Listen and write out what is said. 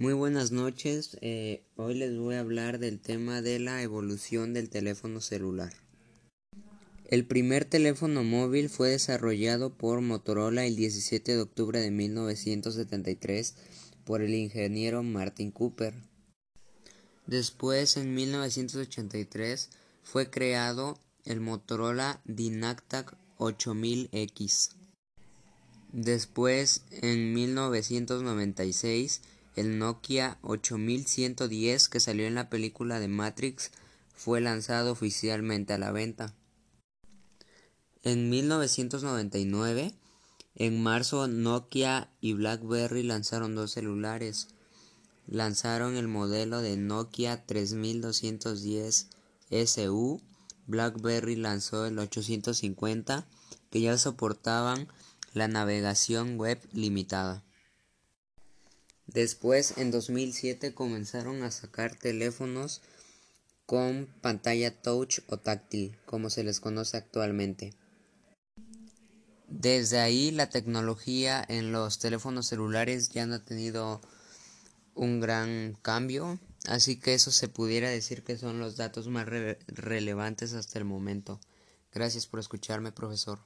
Muy buenas noches. Eh, hoy les voy a hablar del tema de la evolución del teléfono celular. El primer teléfono móvil fue desarrollado por Motorola el 17 de octubre de 1973 por el ingeniero Martin Cooper. Después, en 1983, fue creado el Motorola Dynatac 8000X. Después, en 1996, el Nokia 8110 que salió en la película de Matrix fue lanzado oficialmente a la venta. En 1999, en marzo, Nokia y BlackBerry lanzaron dos celulares. Lanzaron el modelo de Nokia 3210 SU. BlackBerry lanzó el 850 que ya soportaban la navegación web limitada. Después, en 2007, comenzaron a sacar teléfonos con pantalla touch o táctil, como se les conoce actualmente. Desde ahí la tecnología en los teléfonos celulares ya no ha tenido un gran cambio, así que eso se pudiera decir que son los datos más relevantes hasta el momento. Gracias por escucharme, profesor.